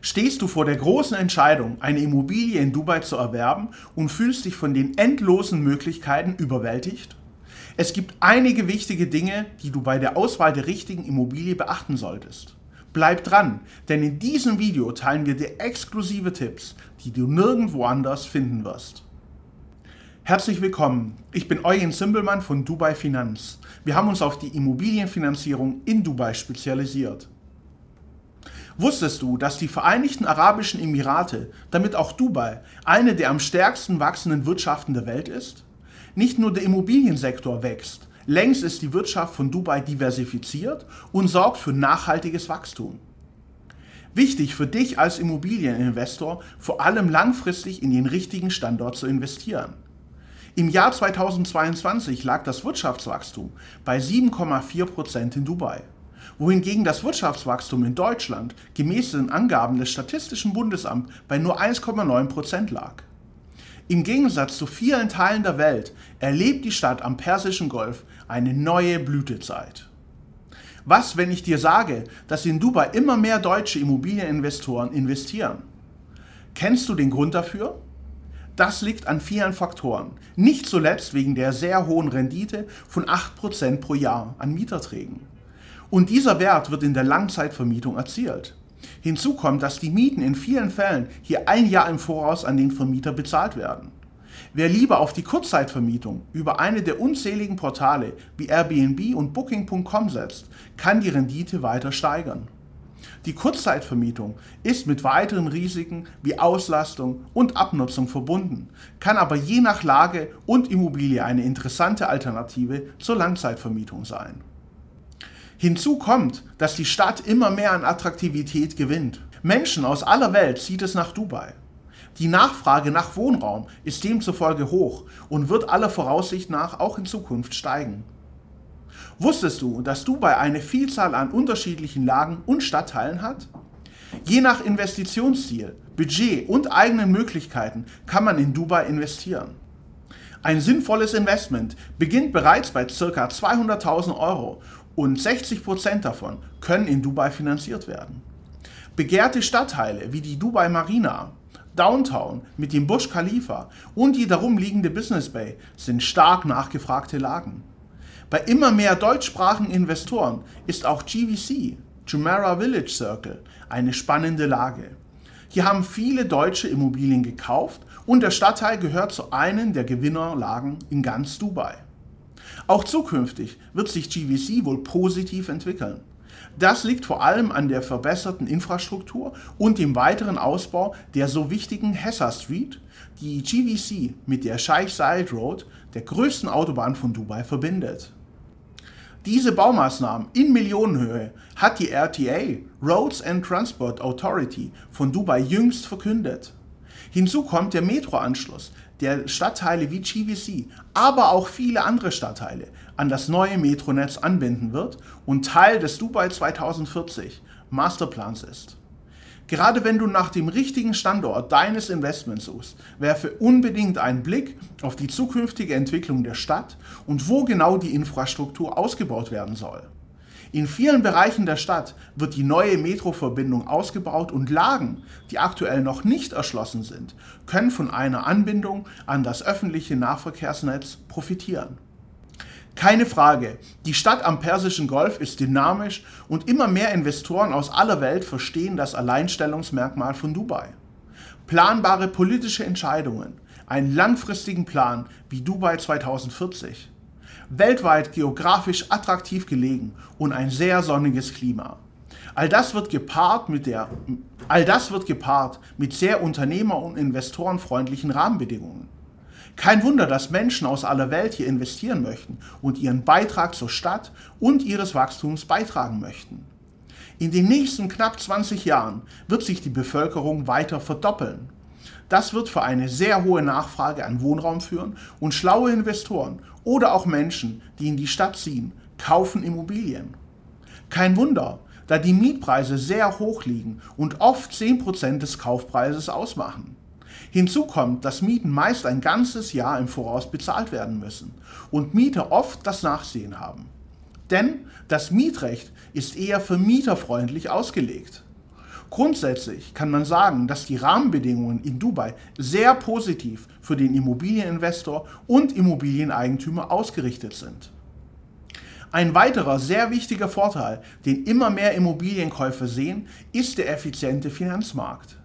Stehst du vor der großen Entscheidung, eine Immobilie in Dubai zu erwerben und fühlst dich von den endlosen Möglichkeiten überwältigt? Es gibt einige wichtige Dinge, die du bei der Auswahl der richtigen Immobilie beachten solltest. Bleib dran, denn in diesem Video teilen wir dir exklusive Tipps, die du nirgendwo anders finden wirst. Herzlich willkommen, ich bin Eugen Simbelmann von Dubai Finanz. Wir haben uns auf die Immobilienfinanzierung in Dubai spezialisiert. Wusstest du, dass die Vereinigten Arabischen Emirate, damit auch Dubai, eine der am stärksten wachsenden Wirtschaften der Welt ist? Nicht nur der Immobiliensektor wächst, längst ist die Wirtschaft von Dubai diversifiziert und sorgt für nachhaltiges Wachstum. Wichtig für dich als Immobilieninvestor, vor allem langfristig in den richtigen Standort zu investieren. Im Jahr 2022 lag das Wirtschaftswachstum bei 7,4 Prozent in Dubai wohingegen das Wirtschaftswachstum in Deutschland gemäß den Angaben des Statistischen Bundesamts bei nur 1,9 Prozent lag. Im Gegensatz zu vielen Teilen der Welt erlebt die Stadt am Persischen Golf eine neue Blütezeit. Was, wenn ich dir sage, dass in Dubai immer mehr deutsche Immobilieninvestoren investieren? Kennst du den Grund dafür? Das liegt an vielen Faktoren, nicht zuletzt wegen der sehr hohen Rendite von 8% pro Jahr an Mieterträgen. Und dieser Wert wird in der Langzeitvermietung erzielt. Hinzu kommt, dass die Mieten in vielen Fällen hier ein Jahr im Voraus an den Vermieter bezahlt werden. Wer lieber auf die Kurzzeitvermietung über eine der unzähligen Portale wie Airbnb und Booking.com setzt, kann die Rendite weiter steigern. Die Kurzzeitvermietung ist mit weiteren Risiken wie Auslastung und Abnutzung verbunden, kann aber je nach Lage und Immobilie eine interessante Alternative zur Langzeitvermietung sein. Hinzu kommt, dass die Stadt immer mehr an Attraktivität gewinnt. Menschen aus aller Welt zieht es nach Dubai. Die Nachfrage nach Wohnraum ist demzufolge hoch und wird aller Voraussicht nach auch in Zukunft steigen. Wusstest du, dass Dubai eine Vielzahl an unterschiedlichen Lagen und Stadtteilen hat? Je nach Investitionsziel, Budget und eigenen Möglichkeiten kann man in Dubai investieren. Ein sinnvolles Investment beginnt bereits bei ca. 200.000 Euro und 60% davon können in Dubai finanziert werden. Begehrte Stadtteile wie die Dubai Marina, Downtown mit dem Burj Khalifa und die darum liegende Business Bay sind stark nachgefragte Lagen. Bei immer mehr deutschsprachigen Investoren ist auch GVC, Jumeirah Village Circle, eine spannende Lage. Hier haben viele deutsche Immobilien gekauft und der Stadtteil gehört zu einem der Gewinnerlagen in ganz Dubai. Auch zukünftig wird sich GVC wohl positiv entwickeln. Das liegt vor allem an der verbesserten Infrastruktur und dem weiteren Ausbau der so wichtigen Hessa Street, die GVC mit der Sheikh Zayed Road, der größten Autobahn von Dubai, verbindet. Diese Baumaßnahmen in Millionenhöhe hat die RTA, Roads and Transport Authority von Dubai jüngst verkündet. Hinzu kommt der Metroanschluss, der Stadtteile wie GVC, aber auch viele andere Stadtteile an das neue Metronetz anbinden wird und Teil des Dubai 2040 Masterplans ist. Gerade wenn du nach dem richtigen Standort deines Investments suchst, werfe unbedingt einen Blick auf die zukünftige Entwicklung der Stadt und wo genau die Infrastruktur ausgebaut werden soll. In vielen Bereichen der Stadt wird die neue Metroverbindung ausgebaut und Lagen, die aktuell noch nicht erschlossen sind, können von einer Anbindung an das öffentliche Nahverkehrsnetz profitieren. Keine Frage, die Stadt am Persischen Golf ist dynamisch und immer mehr Investoren aus aller Welt verstehen das Alleinstellungsmerkmal von Dubai. Planbare politische Entscheidungen, einen langfristigen Plan wie Dubai 2040 weltweit geografisch attraktiv gelegen und ein sehr sonniges Klima. All das wird gepaart mit, der, all das wird gepaart mit sehr unternehmer- und investorenfreundlichen Rahmenbedingungen. Kein Wunder, dass Menschen aus aller Welt hier investieren möchten und ihren Beitrag zur Stadt und ihres Wachstums beitragen möchten. In den nächsten knapp 20 Jahren wird sich die Bevölkerung weiter verdoppeln. Das wird für eine sehr hohe Nachfrage an Wohnraum führen und schlaue Investoren oder auch Menschen, die in die Stadt ziehen, kaufen Immobilien. Kein Wunder, da die Mietpreise sehr hoch liegen und oft 10% des Kaufpreises ausmachen. Hinzu kommt, dass Mieten meist ein ganzes Jahr im Voraus bezahlt werden müssen und Mieter oft das Nachsehen haben. Denn das Mietrecht ist eher vermieterfreundlich ausgelegt. Grundsätzlich kann man sagen, dass die Rahmenbedingungen in Dubai sehr positiv für den Immobilieninvestor und Immobilieneigentümer ausgerichtet sind. Ein weiterer sehr wichtiger Vorteil, den immer mehr Immobilienkäufer sehen, ist der effiziente Finanzmarkt.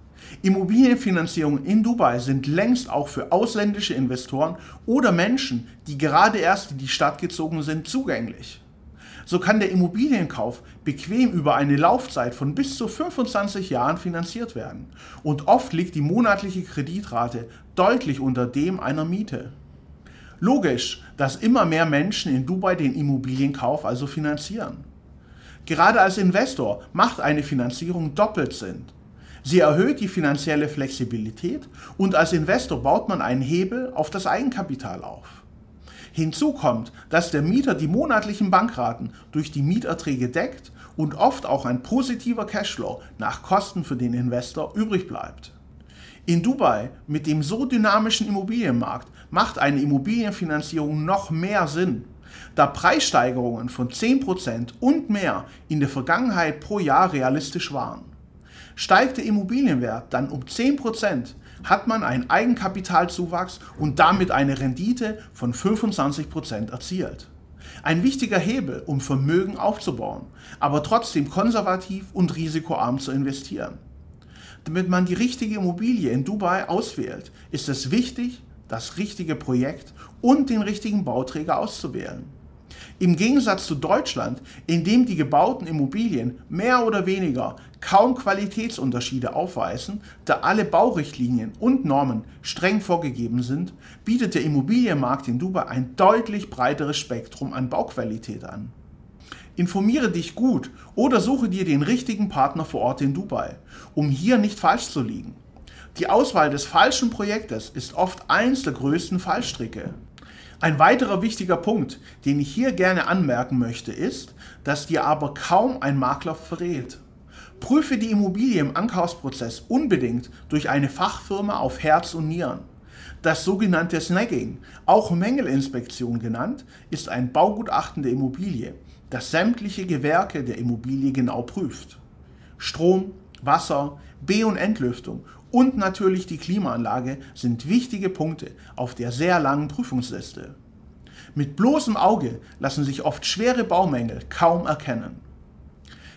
Immobilienfinanzierungen in Dubai sind längst auch für ausländische Investoren oder Menschen, die gerade erst in die Stadt gezogen sind, zugänglich. So kann der Immobilienkauf bequem über eine Laufzeit von bis zu 25 Jahren finanziert werden. Und oft liegt die monatliche Kreditrate deutlich unter dem einer Miete. Logisch, dass immer mehr Menschen in Dubai den Immobilienkauf also finanzieren. Gerade als Investor macht eine Finanzierung doppelt Sinn. Sie erhöht die finanzielle Flexibilität und als Investor baut man einen Hebel auf das Eigenkapital auf. Hinzu kommt, dass der Mieter die monatlichen Bankraten durch die Mieterträge deckt und oft auch ein positiver Cashflow nach Kosten für den Investor übrig bleibt. In Dubai mit dem so dynamischen Immobilienmarkt macht eine Immobilienfinanzierung noch mehr Sinn, da Preissteigerungen von 10% und mehr in der Vergangenheit pro Jahr realistisch waren. Steigt der Immobilienwert dann um 10%, hat man einen Eigenkapitalzuwachs und damit eine Rendite von 25% erzielt. Ein wichtiger Hebel, um Vermögen aufzubauen, aber trotzdem konservativ und risikoarm zu investieren. Damit man die richtige Immobilie in Dubai auswählt, ist es wichtig, das richtige Projekt und den richtigen Bauträger auszuwählen. Im Gegensatz zu Deutschland, in dem die gebauten Immobilien mehr oder weniger kaum Qualitätsunterschiede aufweisen, da alle Baurichtlinien und Normen streng vorgegeben sind, bietet der Immobilienmarkt in Dubai ein deutlich breiteres Spektrum an Bauqualität an. Informiere dich gut oder suche dir den richtigen Partner vor Ort in Dubai, um hier nicht falsch zu liegen. Die Auswahl des falschen Projektes ist oft eins der größten Fallstricke. Ein weiterer wichtiger Punkt, den ich hier gerne anmerken möchte, ist, dass dir aber kaum ein Makler verrät. Prüfe die Immobilie im Ankaufsprozess unbedingt durch eine Fachfirma auf Herz und Nieren. Das sogenannte Snagging, auch Mängelinspektion genannt, ist ein Baugutachten der Immobilie, das sämtliche Gewerke der Immobilie genau prüft. Strom, Wasser, B- und Entlüftung und natürlich die Klimaanlage sind wichtige Punkte auf der sehr langen Prüfungsliste. Mit bloßem Auge lassen sich oft schwere Baumängel kaum erkennen.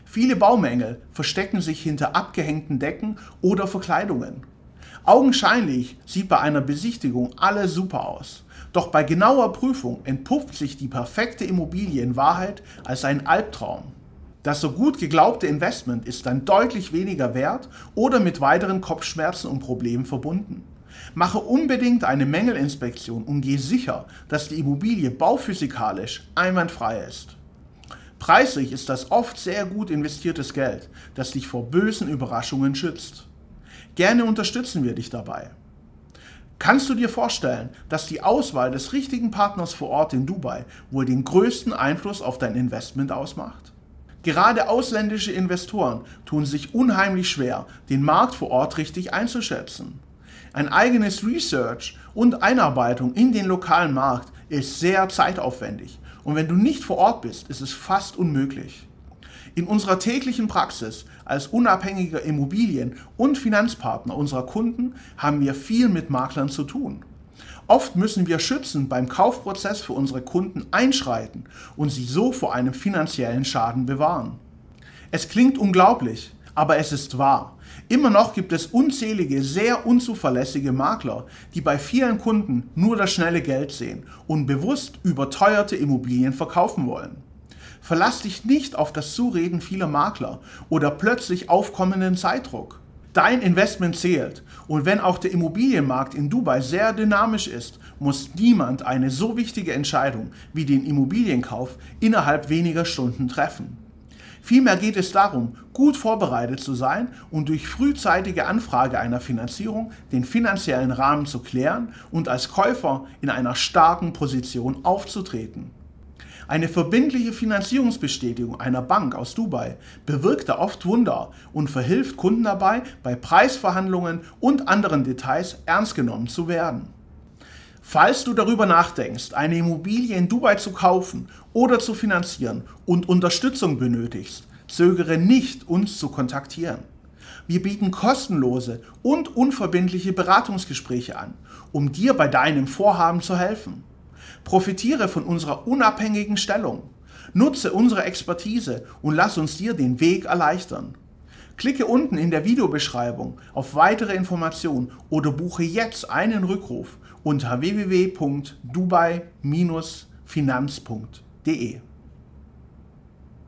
Viele Baumängel verstecken sich hinter abgehängten Decken oder Verkleidungen. Augenscheinlich sieht bei einer Besichtigung alles super aus. Doch bei genauer Prüfung entpuppt sich die perfekte Immobilie in Wahrheit als ein Albtraum. Das so gut geglaubte Investment ist dann deutlich weniger wert oder mit weiteren Kopfschmerzen und Problemen verbunden. Mache unbedingt eine Mängelinspektion und geh sicher, dass die Immobilie bauphysikalisch einwandfrei ist. Preislich ist das oft sehr gut investiertes Geld, das dich vor bösen Überraschungen schützt. Gerne unterstützen wir dich dabei. Kannst du dir vorstellen, dass die Auswahl des richtigen Partners vor Ort in Dubai wohl den größten Einfluss auf dein Investment ausmacht? Gerade ausländische Investoren tun sich unheimlich schwer, den Markt vor Ort richtig einzuschätzen. Ein eigenes Research und Einarbeitung in den lokalen Markt ist sehr zeitaufwendig und wenn du nicht vor Ort bist, ist es fast unmöglich. In unserer täglichen Praxis als unabhängiger Immobilien- und Finanzpartner unserer Kunden haben wir viel mit Maklern zu tun. Oft müssen wir schützend beim Kaufprozess für unsere Kunden einschreiten und sie so vor einem finanziellen Schaden bewahren. Es klingt unglaublich, aber es ist wahr. Immer noch gibt es unzählige, sehr unzuverlässige Makler, die bei vielen Kunden nur das schnelle Geld sehen und bewusst überteuerte Immobilien verkaufen wollen. Verlass dich nicht auf das Zureden vieler Makler oder plötzlich aufkommenden Zeitdruck. Dein Investment zählt. Und wenn auch der Immobilienmarkt in Dubai sehr dynamisch ist, muss niemand eine so wichtige Entscheidung wie den Immobilienkauf innerhalb weniger Stunden treffen. Vielmehr geht es darum, gut vorbereitet zu sein und durch frühzeitige Anfrage einer Finanzierung den finanziellen Rahmen zu klären und als Käufer in einer starken Position aufzutreten. Eine verbindliche Finanzierungsbestätigung einer Bank aus Dubai bewirkt da oft Wunder und verhilft Kunden dabei, bei Preisverhandlungen und anderen Details ernst genommen zu werden. Falls du darüber nachdenkst, eine Immobilie in Dubai zu kaufen oder zu finanzieren und Unterstützung benötigst, zögere nicht, uns zu kontaktieren. Wir bieten kostenlose und unverbindliche Beratungsgespräche an, um dir bei deinem Vorhaben zu helfen. Profitiere von unserer unabhängigen Stellung. Nutze unsere Expertise und lass uns dir den Weg erleichtern. Klicke unten in der Videobeschreibung auf weitere Informationen oder buche jetzt einen Rückruf unter www.dubai-finanz.de.